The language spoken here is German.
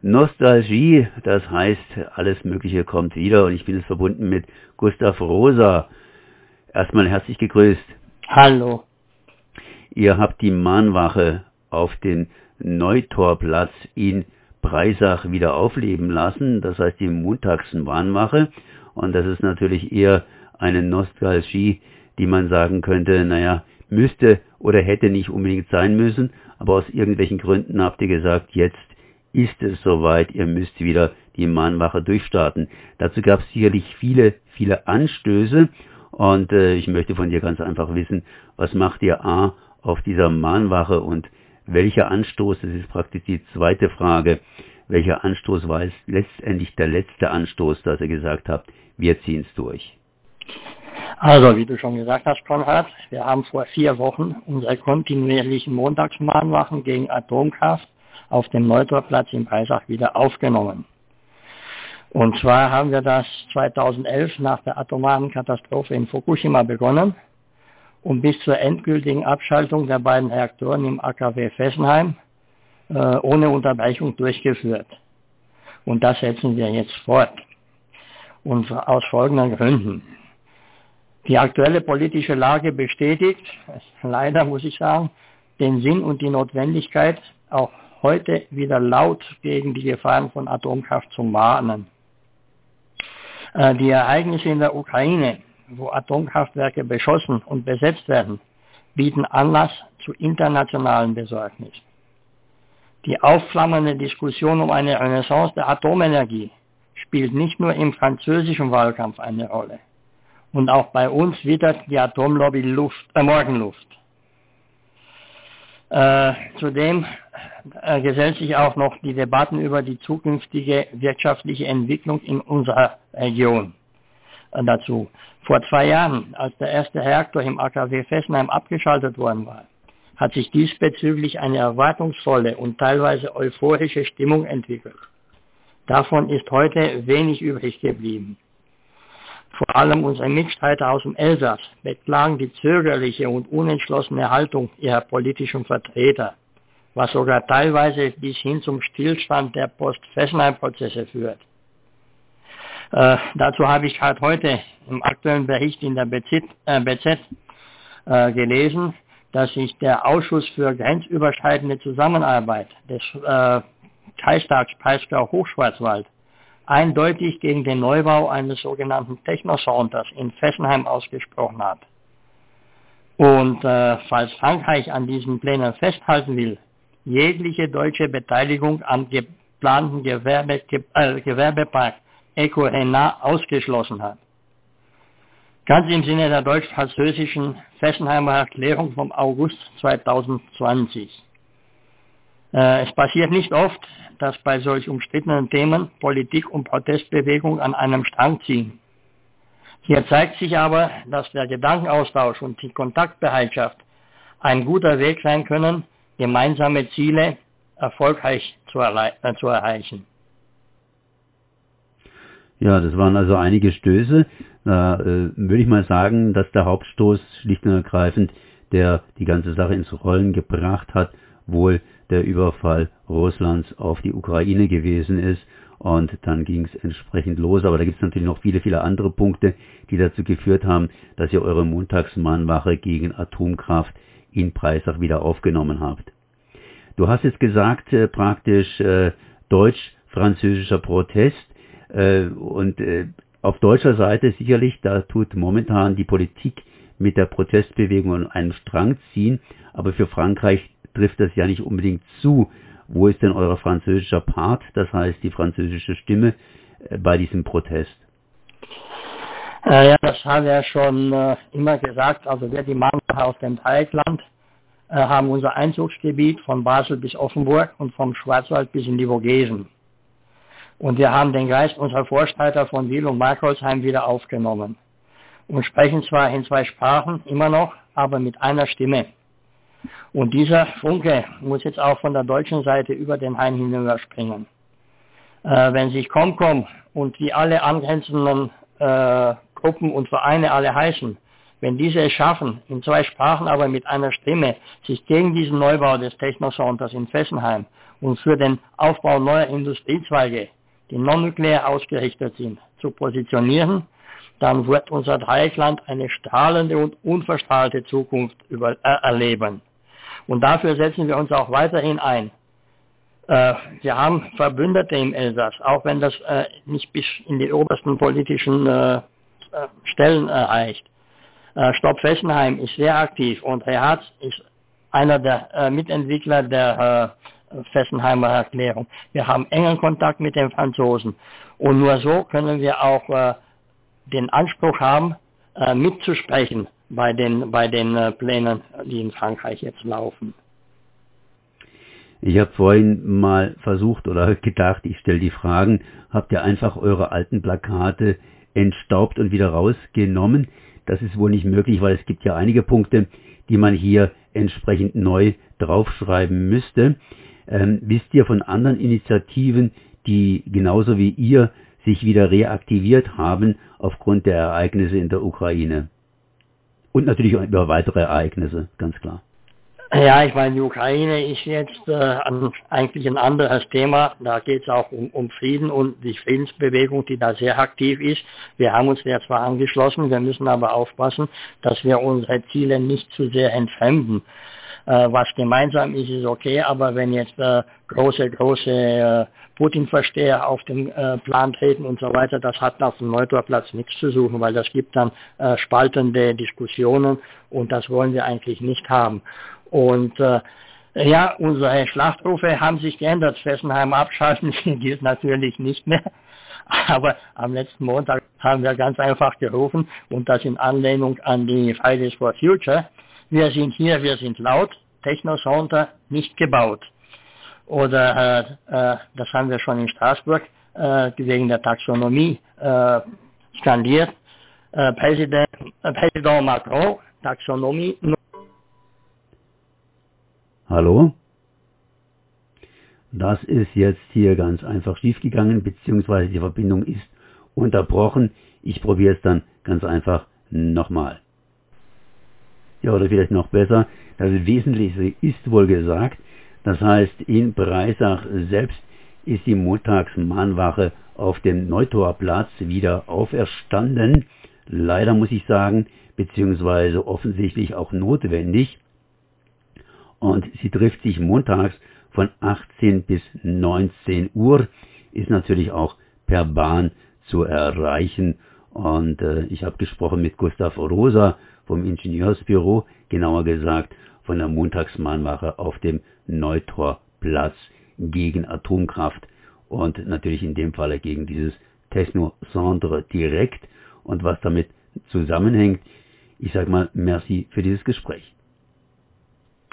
Nostalgie, das heißt, alles Mögliche kommt wieder und ich bin jetzt verbunden mit Gustav Rosa. Erstmal herzlich gegrüßt. Hallo. Ihr habt die Mahnwache auf den Neutorplatz in Breisach wieder aufleben lassen, das heißt die Montagsmahnwache und das ist natürlich eher eine Nostalgie, die man sagen könnte, naja, müsste oder hätte nicht unbedingt sein müssen, aber aus irgendwelchen Gründen habt ihr gesagt, jetzt ist es soweit, ihr müsst wieder die Mahnwache durchstarten. Dazu gab es sicherlich viele, viele Anstöße und äh, ich möchte von dir ganz einfach wissen, was macht ihr A auf dieser Mahnwache und welcher Anstoß, das ist praktisch die zweite Frage, welcher Anstoß war es letztendlich der letzte Anstoß, dass ihr gesagt habt, wir ziehen es durch? Also, wie du schon gesagt hast, Konrad, wir haben vor vier Wochen unsere kontinuierlichen Montagsmahnwachen gegen Atomkraft auf dem Neutorplatz in Breisach wieder aufgenommen. Und zwar haben wir das 2011 nach der atomaren Katastrophe in Fukushima begonnen und bis zur endgültigen Abschaltung der beiden Reaktoren im AKW Fessenheim äh, ohne Unterbrechung durchgeführt. Und das setzen wir jetzt fort. Und aus folgenden Gründen. Die aktuelle politische Lage bestätigt, leider muss ich sagen, den Sinn und die Notwendigkeit, auch heute wieder laut gegen die Gefahren von Atomkraft zu mahnen. Äh, die Ereignisse in der Ukraine, wo Atomkraftwerke beschossen und besetzt werden, bieten Anlass zu internationalen Besorgnis. Die aufflammende Diskussion um eine Renaissance der Atomenergie spielt nicht nur im französischen Wahlkampf eine Rolle. Und auch bei uns wittert die Atomlobby Luft, äh, Morgenluft. Äh, zudem äh, gesellt sich auch noch die Debatten über die zukünftige wirtschaftliche Entwicklung in unserer Region äh, dazu. Vor zwei Jahren, als der erste Reaktor im AKW Fessenheim abgeschaltet worden war, hat sich diesbezüglich eine erwartungsvolle und teilweise euphorische Stimmung entwickelt. Davon ist heute wenig übrig geblieben. Vor allem unsere Mitstreiter aus dem Elsass beklagen die zögerliche und unentschlossene Haltung ihrer politischen Vertreter, was sogar teilweise bis hin zum Stillstand der Post-Fessenheim-Prozesse führt. Äh, dazu habe ich gerade heute im aktuellen Bericht in der BZ, äh, äh, gelesen, dass sich der Ausschuss für grenzüberschreitende Zusammenarbeit des äh, Kreistags Breisgau Hochschwarzwald eindeutig gegen den Neubau eines sogenannten Technosaunters in Fessenheim ausgesprochen hat. Und äh, falls Frankreich an diesen Plänen festhalten will, jegliche deutsche Beteiligung am geplanten Gewerbe, äh, Gewerbepark Eco Renat ausgeschlossen hat. Ganz im Sinne der deutsch-französischen Fessenheimer Erklärung vom August 2020. Äh, es passiert nicht oft, dass bei solch umstrittenen Themen Politik und Protestbewegung an einem Strang ziehen. Hier zeigt sich aber, dass der Gedankenaustausch und die Kontaktbereitschaft ein guter Weg sein können, gemeinsame Ziele erfolgreich zu, äh, zu erreichen. Ja, das waren also einige Stöße. Da äh, würde ich mal sagen, dass der Hauptstoß schlicht und ergreifend, der die ganze Sache ins Rollen gebracht hat, wohl der Überfall Russlands auf die Ukraine gewesen ist. Und dann ging es entsprechend los. Aber da gibt es natürlich noch viele, viele andere Punkte, die dazu geführt haben, dass ihr eure Montagsmahnwache gegen Atomkraft in Breisach wieder aufgenommen habt. Du hast jetzt gesagt, äh, praktisch äh, deutsch-französischer Protest. Äh, und äh, auf deutscher Seite sicherlich, da tut momentan die Politik mit der Protestbewegung einen Strang ziehen. Aber für Frankreich trifft das ja nicht unbedingt zu. Wo ist denn euer französischer Part, das heißt die französische Stimme äh, bei diesem Protest? Äh, ja, das haben wir schon äh, immer gesagt. Also wir, die Mannwache aus dem Dreieckland, äh, haben unser Einzugsgebiet von Basel bis Offenburg und vom Schwarzwald bis in die Vogesen. Und wir haben den Geist unserer Vorstreiter von Wiel und Markholzheim wieder aufgenommen und sprechen zwar in zwei Sprachen immer noch, aber mit einer Stimme. Und dieser Funke muss jetzt auch von der deutschen Seite über den Hain hinüberspringen. Äh, wenn sich Comcom und die alle angrenzenden äh, Gruppen und Vereine alle heißen, wenn diese es schaffen, in zwei Sprachen aber mit einer Stimme, sich gegen diesen Neubau des Technosaunters in Fessenheim und für den Aufbau neuer Industriezweige, die non-nuklear ausgerichtet sind, zu positionieren, dann wird unser Dreieckland eine strahlende und unverstrahlte Zukunft über, äh, erleben. Und dafür setzen wir uns auch weiterhin ein. Äh, wir haben Verbündete im Elsass, auch wenn das äh, nicht bis in die obersten politischen äh Stellen erreicht. Äh, Stopp Fessenheim ist sehr aktiv und Herr Harz ist einer der äh, Mitentwickler der Fessenheimer Erklärung. Wir haben engen Kontakt mit den Franzosen und nur so können wir auch den Anspruch haben, mitzusprechen bei den, bei den Plänen, die in Frankreich jetzt laufen. Ich habe vorhin mal versucht oder gedacht, ich stelle die Fragen, habt ihr einfach eure alten Plakate entstaubt und wieder rausgenommen? Das ist wohl nicht möglich, weil es gibt ja einige Punkte, die man hier entsprechend neu draufschreiben müsste. Ähm, wisst ihr von anderen Initiativen, die genauso wie ihr sich wieder reaktiviert haben aufgrund der Ereignisse in der Ukraine? Und natürlich über weitere Ereignisse, ganz klar. Ja, ich meine, die Ukraine ist jetzt äh, eigentlich ein anderes Thema. Da geht es auch um, um Frieden und die Friedensbewegung, die da sehr aktiv ist. Wir haben uns der zwar angeschlossen, wir müssen aber aufpassen, dass wir unsere Ziele nicht zu sehr entfremden. Äh, was gemeinsam ist, ist okay, aber wenn jetzt äh, große, große äh, Putin-Versteher auf den Plan treten und so weiter, das hat auf dem Neutorplatz nichts zu suchen, weil das gibt dann spaltende Diskussionen und das wollen wir eigentlich nicht haben. Und äh, ja, unsere Schlachtrufe haben sich geändert. Fessenheim abschalten gilt natürlich nicht mehr. Aber am letzten Montag haben wir ganz einfach gerufen und das in Anlehnung an die Fridays for Future. Wir sind hier, wir sind laut, Technosonder nicht gebaut. Oder äh, äh, das haben wir schon in Straßburg äh, wegen der Taxonomie äh, skandiert. Äh, Präsident, äh, Präsident Macron, Taxonomie Hallo? Das ist jetzt hier ganz einfach schiefgegangen, beziehungsweise die Verbindung ist unterbrochen. Ich probiere es dann ganz einfach nochmal. Ja, oder vielleicht noch besser. Das Wesentliche ist wohl gesagt. Das heißt, in Breisach selbst ist die Montagsmahnwache auf dem Neutorplatz wieder auferstanden. Leider muss ich sagen, beziehungsweise offensichtlich auch notwendig und sie trifft sich montags von 18 bis 19 Uhr, ist natürlich auch per Bahn zu erreichen. Und äh, ich habe gesprochen mit Gustav Rosa vom Ingenieursbüro, genauer gesagt von der Montagsmahnwache auf dem Neutorplatz gegen Atomkraft und natürlich in dem Falle gegen dieses Techno-Centre direkt und was damit zusammenhängt. Ich sage mal, merci für dieses Gespräch.